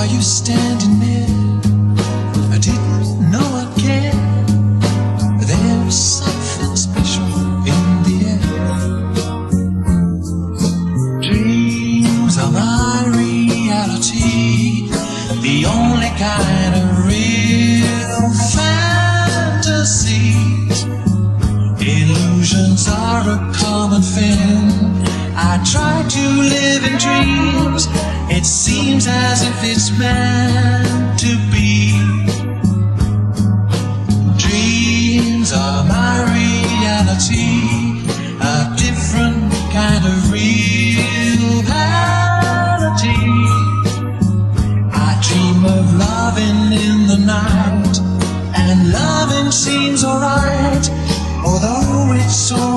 Are you standing there. I didn't know I cared. There is something special in the air. Dreams are my reality, the only kind of real fantasy. Illusions are a common thing. I try to live in dreams. It seems as if it's meant to be. Dreams are my reality, a different kind of reality. I dream of loving in the night, and loving seems alright, although it's only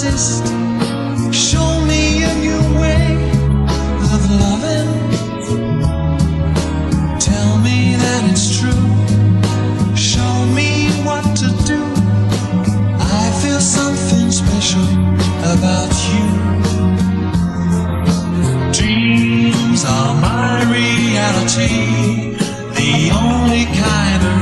don't. Show me a new way of loving. Tell me that it's true. Show me what to do. I feel something special about you. Dreams are my reality, the only kind of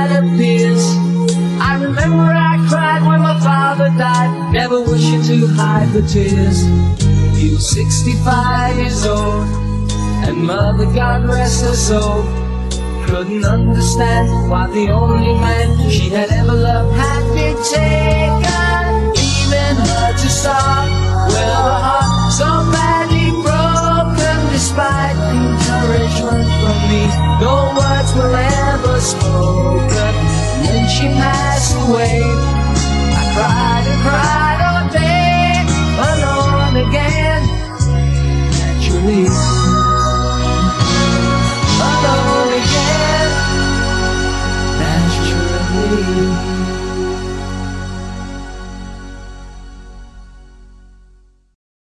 to hide the tears. He was 65 years old, and mother, God rest her soul, couldn't understand why the only man she had ever loved had been taken, leaving her to starve with her heart so badly broken. Despite encouragement from me, no words were ever spoken. Then she passed away.